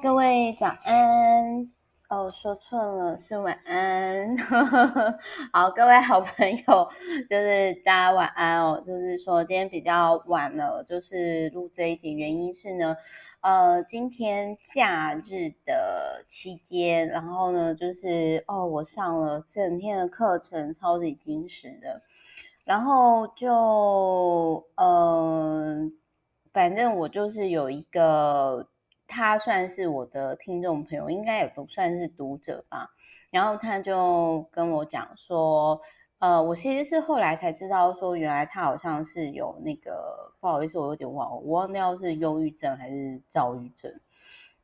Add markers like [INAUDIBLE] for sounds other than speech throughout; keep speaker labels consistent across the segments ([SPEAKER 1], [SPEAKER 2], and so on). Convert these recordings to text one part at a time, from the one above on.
[SPEAKER 1] 各位早安。哦，说错了，是晚安。[LAUGHS] 好，各位好朋友，就是大家晚安哦。就是说今天比较晚了，就是录这一集，原因是呢，呃，今天假日的期间，然后呢，就是哦，我上了整天的课程，超级精实的，然后就嗯、反正我就是有一个。他算是我的听众朋友，应该也不算是读者吧。然后他就跟我讲说，呃，我其实是后来才知道说，原来他好像是有那个，不好意思，我有点忘，我忘掉是忧郁症还是躁郁症。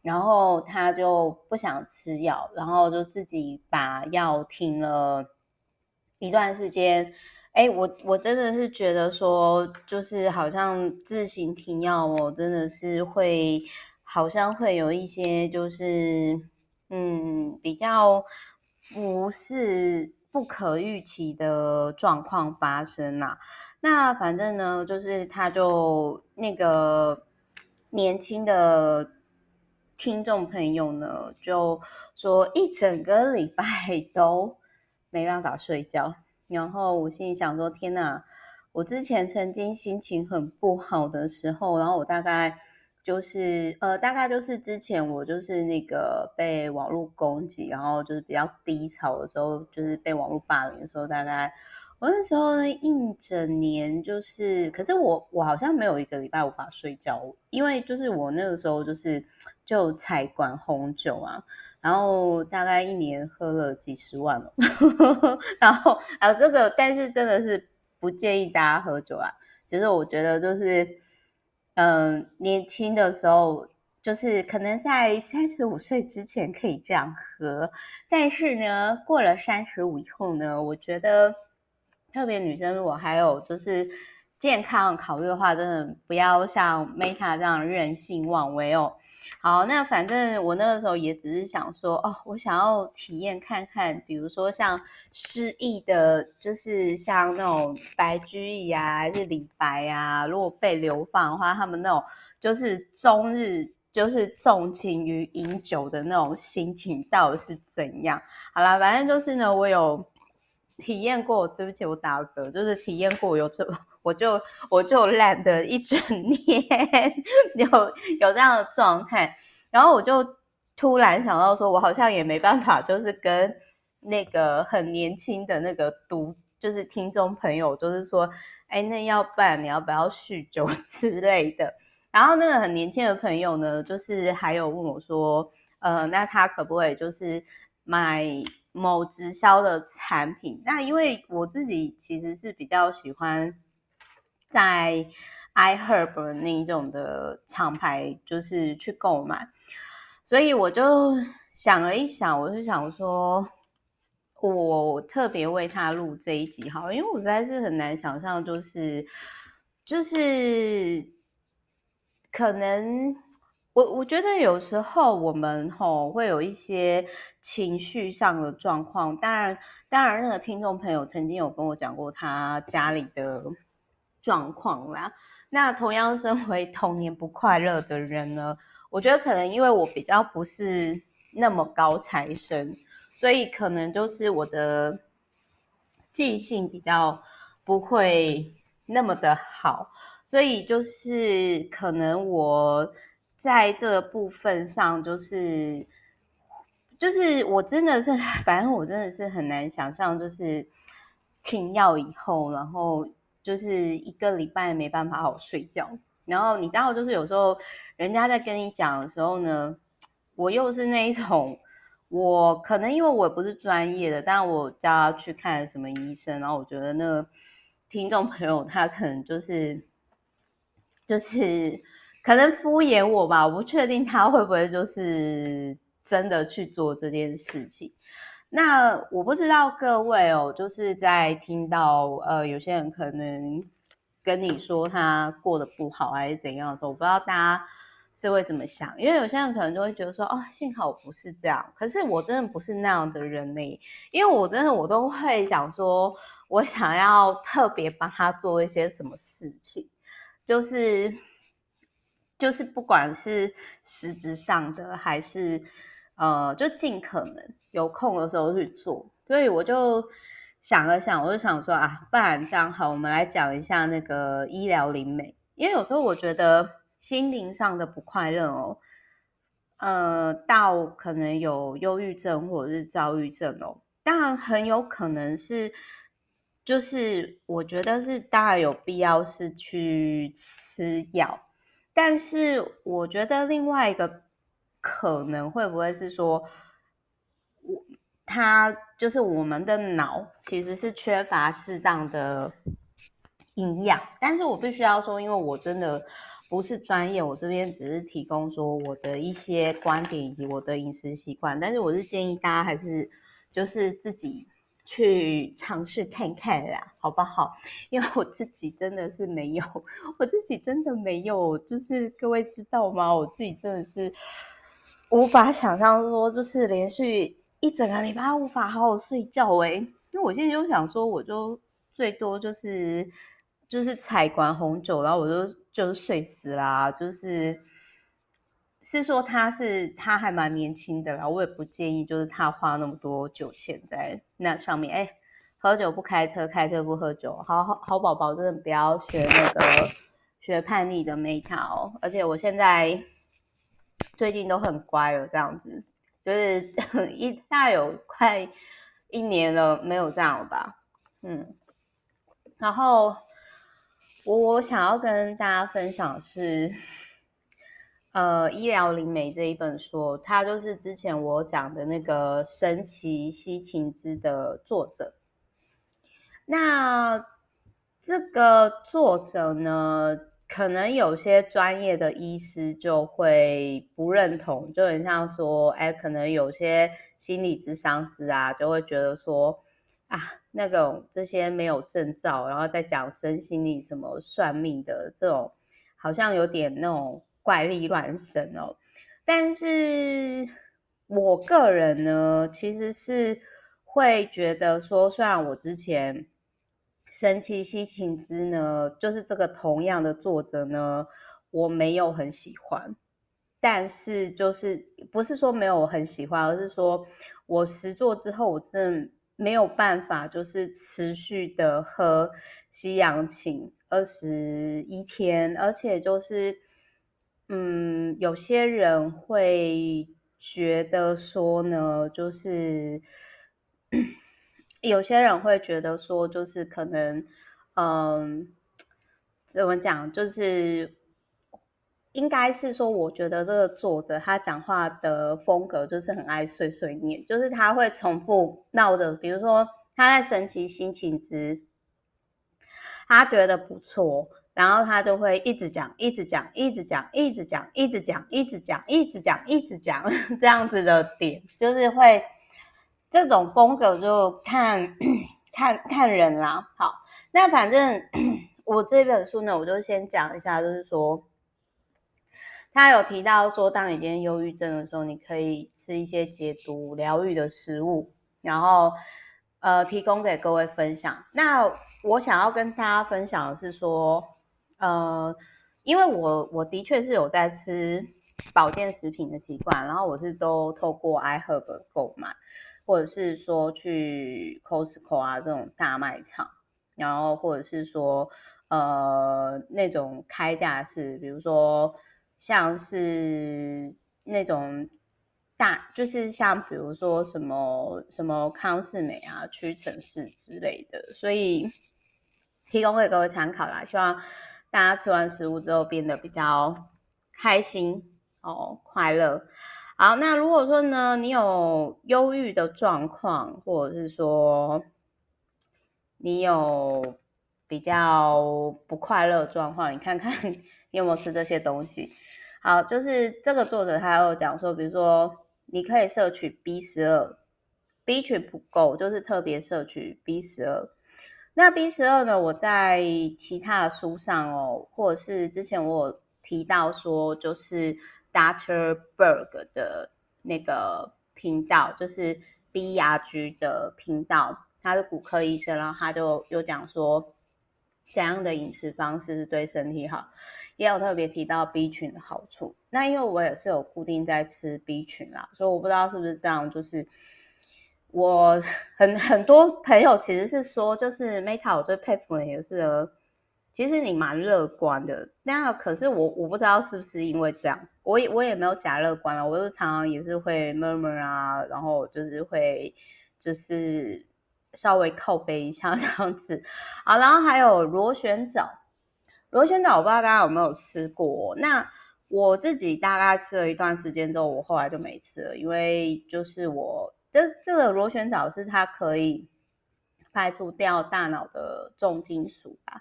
[SPEAKER 1] 然后他就不想吃药，然后就自己把药停了一段时间。哎，我我真的是觉得说，就是好像自行停药我，真的是会。好像会有一些就是，嗯，比较不是不可预期的状况发生啦。那反正呢，就是他就那个年轻的听众朋友呢，就说一整个礼拜 [LAUGHS] 都没办法睡觉。然后我心里想说，天哪！我之前曾经心情很不好的时候，然后我大概。就是呃，大概就是之前我就是那个被网络攻击，然后就是比较低潮的时候，就是被网络霸凌的时候，大概我那时候呢一整年就是，可是我我好像没有一个礼拜无法睡觉，因为就是我那个时候就是就采管红酒啊，然后大概一年喝了几十万了，[LAUGHS] 然后还有这个，但是真的是不建议大家喝酒啊，其实我觉得就是。嗯，年轻的时候就是可能在三十五岁之前可以这样喝，但是呢，过了三十五以后呢，我觉得特别女生如果还有就是健康考虑的话，真的不要像 Meta 这样任性妄为哦。好，那反正我那个时候也只是想说，哦，我想要体验看看，比如说像失忆的，就是像那种白居易啊，还是李白啊，如果被流放的话，他们那种就是终日就是纵情于饮酒的那种心情到底是怎样？好啦，反正就是呢，我有体验过，对不起，我打嗝，就是体验过有这。我就我就懒得一整 [LAUGHS] 年有有这样的状态，然后我就突然想到说，我好像也没办法，就是跟那个很年轻的那个读，就是听众朋友，就是说，哎，那要不然你要不要酗酒 [LAUGHS] 之类的？然后那个很年轻的朋友呢，就是还有问我说，呃，那他可不可以就是买某直销的产品？那因为我自己其实是比较喜欢。在 iHerb 那一种的厂牌，就是去购买，所以我就想了一想，我就想说，我特别为他录这一集好，因为我实在是很难想象，就是就是可能我我觉得有时候我们吼会有一些情绪上的状况，当然当然那个听众朋友曾经有跟我讲过他家里的。状况啦，那同样身为童年不快乐的人呢，我觉得可能因为我比较不是那么高材生，所以可能就是我的记性比较不会那么的好，所以就是可能我在这个部分上，就是就是我真的是，[LAUGHS] 反正我真的是很难想象，就是停药以后，然后。就是一个礼拜没办法好睡觉，然后你知道，就是有时候人家在跟你讲的时候呢，我又是那一种，我可能因为我不是专业的，但我叫他去看什么医生，然后我觉得那个听众朋友他可能就是就是可能敷衍我吧，我不确定他会不会就是真的去做这件事情。那我不知道各位哦，就是在听到呃，有些人可能跟你说他过得不好还是怎样的时候，我不知道大家是会怎么想，因为有些人可能就会觉得说，哦，幸好我不是这样。可是我真的不是那样的人呢，因为我真的我都会想说，我想要特别帮他做一些什么事情，就是就是不管是实质上的还是呃，就尽可能有空的时候去做。所以我就想了想，我就想说啊，不然这样好，我们来讲一下那个医疗灵媒，因为有时候我觉得心灵上的不快乐哦。呃，到可能有忧郁症或者是躁郁症哦，当然很有可能是，就是我觉得是当然有必要是去吃药，但是我觉得另外一个可能会不会是说，我他就是我们的脑其实是缺乏适当的营养，但是我必须要说，因为我真的。不是专业，我这边只是提供说我的一些观点以及我的饮食习惯，但是我是建议大家还是就是自己去尝试看看啦，好不好？因为我自己真的是没有，[LAUGHS] 我自己真的没有，就是各位知道吗？我自己真的是无法想象说，就是连续一整个礼拜无法好好睡觉诶、欸，因为我现在就想说，我就最多就是。就是采管红酒，然后我就就睡死啦。就是是说他是他还蛮年轻的，然后我也不建议就是他花那么多酒钱在那上面。哎，喝酒不开车，开车不喝酒，好好好宝宝真的不要学那个学叛逆的 Meta 哦。而且我现在最近都很乖了，这样子就是 [LAUGHS] 一大有快一年了没有这样了吧？嗯，然后。我我想要跟大家分享的是，呃，《医疗灵媒》这一本书，它就是之前我讲的那个神奇西芹汁的作者。那这个作者呢，可能有些专业的医师就会不认同，就很像说，哎，可能有些心理咨商师啊，就会觉得说。啊，那个这些没有证照，然后再讲身心灵什么算命的这种，好像有点那种怪力乱神哦。但是我个人呢，其实是会觉得说，虽然我之前神奇西芹汁呢，就是这个同样的作者呢，我没有很喜欢，但是就是不是说没有很喜欢，而是说我实做之后，我真的。没有办法，就是持续的喝西洋芹二十一天，而且就是，嗯，有些人会觉得说呢，就是 [COUGHS] 有些人会觉得说，就是可能，嗯，怎么讲，就是。应该是说，我觉得这个作者他讲话的风格就是很爱碎碎念，就是他会重复闹着，比如说他在神奇西芹汁，他觉得不错，然后他就会一直讲，一直讲，一直讲，一直讲，一直讲，一直讲，一直讲，一直讲 [LAUGHS] 这样子的点，就是会这种风格就看 [CLEARS THROAT] 看看人啦。好，那反正 [CLEARS THROAT] 我这本书呢，我就先讲一下，就是说。他有提到说，当你今天忧郁症的时候，你可以吃一些解毒疗愈的食物，然后呃，提供给各位分享。那我想要跟大家分享的是说，呃，因为我我的确是有在吃保健食品的习惯，然后我是都透过 iHerb 购买，或者是说去 Costco 啊这种大卖场，然后或者是说呃那种开架式，比如说。像是那种大，就是像比如说什么什么康是美啊、屈臣氏之类的，所以提供给各位参考啦。希望大家吃完食物之后变得比较开心哦，快乐。好，那如果说呢，你有忧郁的状况，或者是说你有比较不快乐状况，你看看 [LAUGHS] 你有没有吃这些东西。好，就是这个作者他有讲说，比如说你可以摄取 B 十二，B 群不够，就是特别摄取 B 十二。那 B 十二呢，我在其他的书上哦，或者是之前我有提到说，就是 Dr. Berg 的那个频道，就是 B R G 的频道，他是骨科医生，然后他就有讲说，怎样的饮食方式是对身体好。也有特别提到 B 群的好处。那因为我也是有固定在吃 B 群啦，所以我不知道是不是这样，就是我很很多朋友其实是说，就是 Meta 我最佩服的也是，其实你蛮乐观的。那可是我我不知道是不是因为这样，我也我也没有假乐观了，我就常常也是会 murmur 啊，然后就是会就是。稍微靠背一下 [LAUGHS] 这样子，好，然后还有螺旋藻，螺旋藻我不知道大家有没有吃过。那我自己大概吃了一段时间之后，我后来就没吃了，因为就是我这这个螺旋藻是它可以排除掉大脑的重金属吧。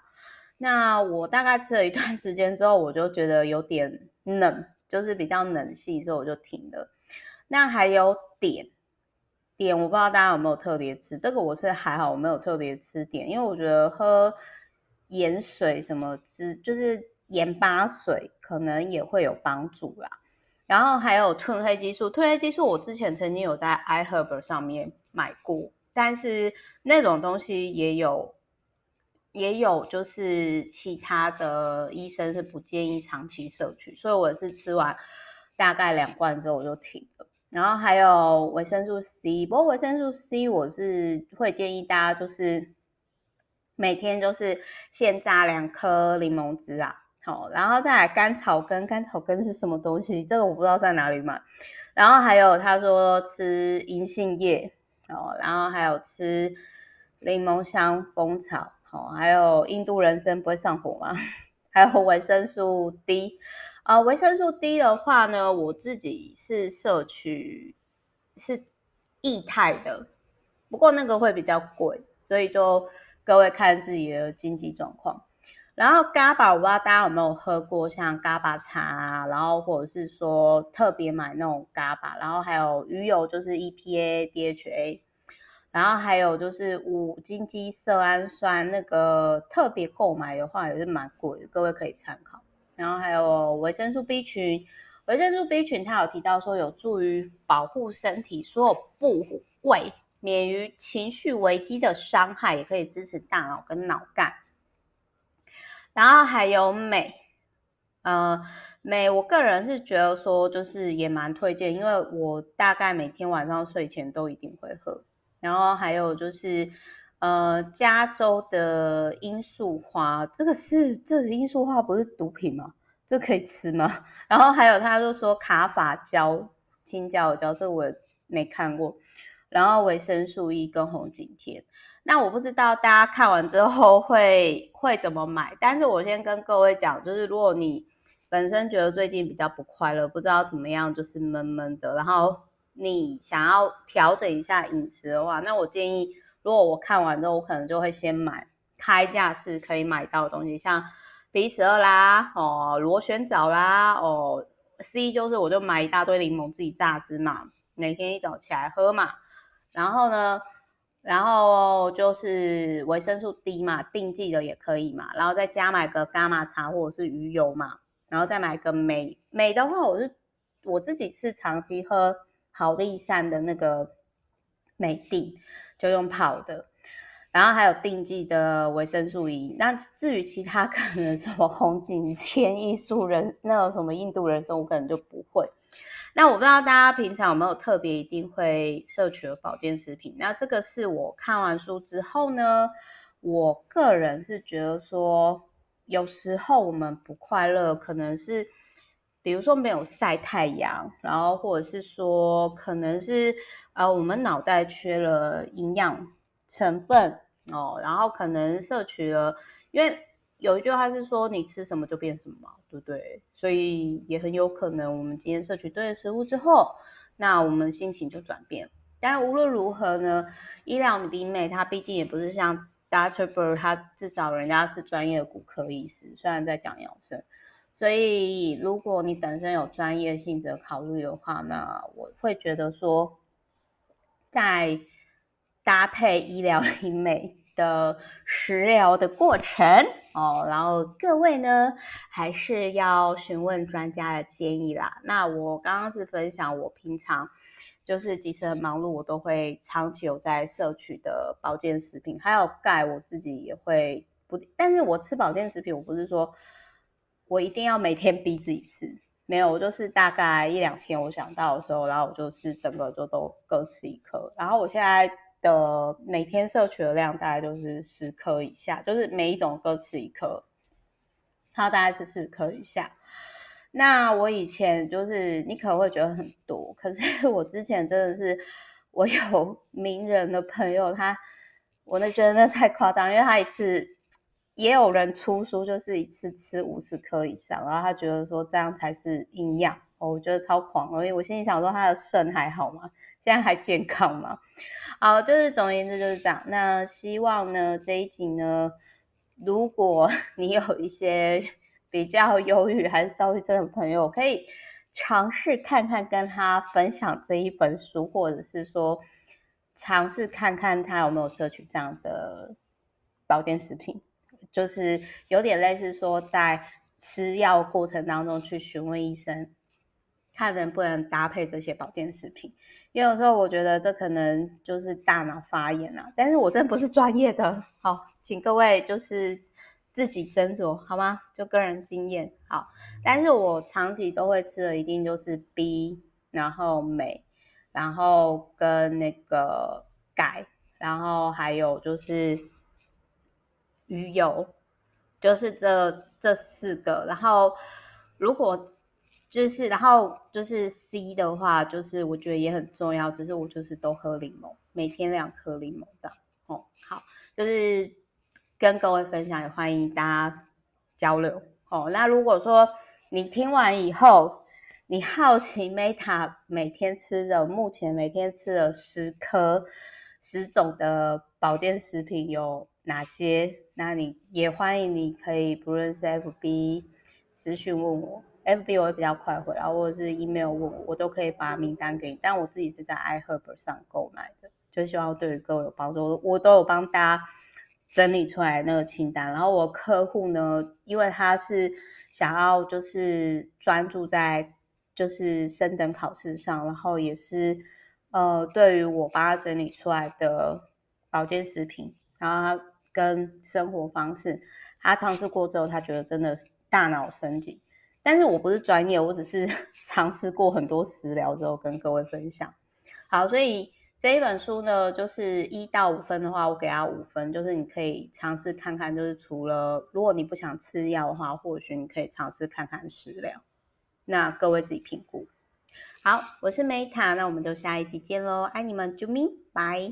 [SPEAKER 1] 那我大概吃了一段时间之后，我就觉得有点冷，就是比较冷系，所以我就停了。那还有碘。碘我不知道大家有没有特别吃，这个我是还好，我没有特别吃碘，因为我觉得喝盐水什么之，就是盐巴水可能也会有帮助啦。然后还有褪黑激素，褪黑激素我之前曾经有在 iHerb 上面买过，但是那种东西也有也有就是其他的医生是不建议长期摄取，所以我是吃完大概两罐之后我就停了。然后还有维生素 C，不过维生素 C 我是会建议大家就是每天就是先榨两颗柠檬汁啊，好，然后再来甘草根，甘草根是什么东西？这个我不知道在哪里买。然后还有他说吃银杏叶，哦，然后还有吃柠檬香蜂草，哦，还有印度人参不会上火吗？[LAUGHS] 还有维生素 D。啊，维生素 D 的话呢，我自己是摄取是液态的，不过那个会比较贵，所以就各位看自己的经济状况。然后 GABA，我不知道大家有没有喝过像 GABA 茶啊，然后或者是说特别买那种 GABA，然后还有鱼油就是 EPA、DHA，然后还有就是五金基色氨酸，那个特别购买的话也是蛮贵的，各位可以参考。然后还有维生素 B 群，维生素 B 群它有提到说有助于保护身体所有部位免于情绪危机的伤害，也可以支持大脑跟脑干。然后还有镁，呃，镁我个人是觉得说就是也蛮推荐，因为我大概每天晚上睡前都一定会喝。然后还有就是。呃，加州的罂粟花，这个是这个罂粟花不是毒品吗？这可以吃吗？然后还有他就说卡法胶、青椒胶，这个我也没看过。然后维生素 E 跟红景天，那我不知道大家看完之后会会怎么买，但是我先跟各位讲，就是如果你本身觉得最近比较不快乐，不知道怎么样，就是闷闷的，然后你想要调整一下饮食的话，那我建议。如果我看完之后，我可能就会先买开价是可以买到的东西，像 B 十二啦，哦，螺旋藻啦，哦，C 就是我就买一大堆柠檬自己榨汁嘛，每天一早起来喝嘛。然后呢，然后就是维生素 D 嘛，定剂的也可以嘛。然后再加买个伽马茶或者是鱼油嘛。然后再买个镁，镁的话我是我自己是长期喝好利善的那个镁錠。就用跑的，然后还有定剂的维生素 E。那至于其他 [LAUGHS] 可能什么红景天、艺术人那种什么印度人参，我可能就不会。那我不知道大家平常有没有特别一定会摄取的保健食品？那这个是我看完书之后呢，我个人是觉得说，有时候我们不快乐，可能是比如说没有晒太阳，然后或者是说可能是。呃，我们脑袋缺了营养成分哦，然后可能摄取了，因为有一句话是说，你吃什么就变什么嘛，对不对？所以也很有可能我们今天摄取对的食物之后，那我们心情就转变。但无论如何呢，医疗迷妹它毕竟也不是像 Doctor Bird，他至少人家是专业骨科医师，虽然在讲养生，所以如果你本身有专业性质考虑的话，那我会觉得说。在搭配医疗 [LAUGHS] 医美的食疗的过程哦，然后各位呢还是要询问专家的建议啦。那我刚刚是分享我平常就是即使很忙碌，我都会长期有在摄取的保健食品，还有钙，我自己也会不，但是我吃保健食品，我不是说我一定要每天逼自己吃，没有，我就是大概一两天我想到的时候，然后我就是整个就都各吃一颗。然后我现在的每天摄取的量大概就是十颗以下，就是每一种各吃一颗，它大概是四颗以下。那我以前就是你可能会觉得很多，可是 [LAUGHS] 我之前真的是我有名人的朋友，他我那觉得那太夸张，因为他一次也有人出书，就是一次吃五十颗以上，然后他觉得说这样才是营养，我觉得超狂，因为我心里想说他的肾还好吗？现在还健康吗？好，就是总而言之就是这样。那希望呢这一集呢，如果 [LAUGHS] 你有一些。比较忧郁还是躁郁症的朋友，可以尝试看看跟他分享这一本书，或者是说尝试看看他有没有摄取这样的保健食品，就是有点类似说在吃药过程当中去询问医生，看能不能搭配这些保健食品。因为有时候我觉得这可能就是大脑发炎啊，但是我真不是专业的，好，请各位就是。自己斟酌好吗？就个人经验好，但是我长期都会吃的一定就是 B，然后镁，然后跟那个钙，然后还有就是鱼油，就是这这四个。然后如果就是然后就是 C 的话，就是我觉得也很重要，只是我就是都喝柠檬，每天两颗柠檬这样。哦，好，就是。跟各位分享，也欢迎大家交流哦。那如果说你听完以后，你好奇 Meta 每天吃的，目前每天吃了十颗十种的保健食品有哪些？那你也欢迎你可以不论是 FB 私讯问我，FB 我会比较快回，然后或者是 email 问我，我都可以把名单给你。但我自己是在 iHerb 上购买的，就希望对于各位有帮助。我都有帮大家。整理出来那个清单，然后我客户呢，因为他是想要就是专注在就是升等考试上，然后也是呃对于我帮他整理出来的保健食品，然后他跟生活方式，他尝试过之后，他觉得真的大脑升级。但是我不是专业，我只是 [LAUGHS] 尝试过很多食疗之后跟各位分享。好，所以。这一本书呢，就是一到五分的话，我给他五分，就是你可以尝试看看，就是除了如果你不想吃药的话，或许你可以尝试看看食疗。那各位自己评估。好，我是 Meta，那我们就下一集见喽，爱你们，啾咪，拜。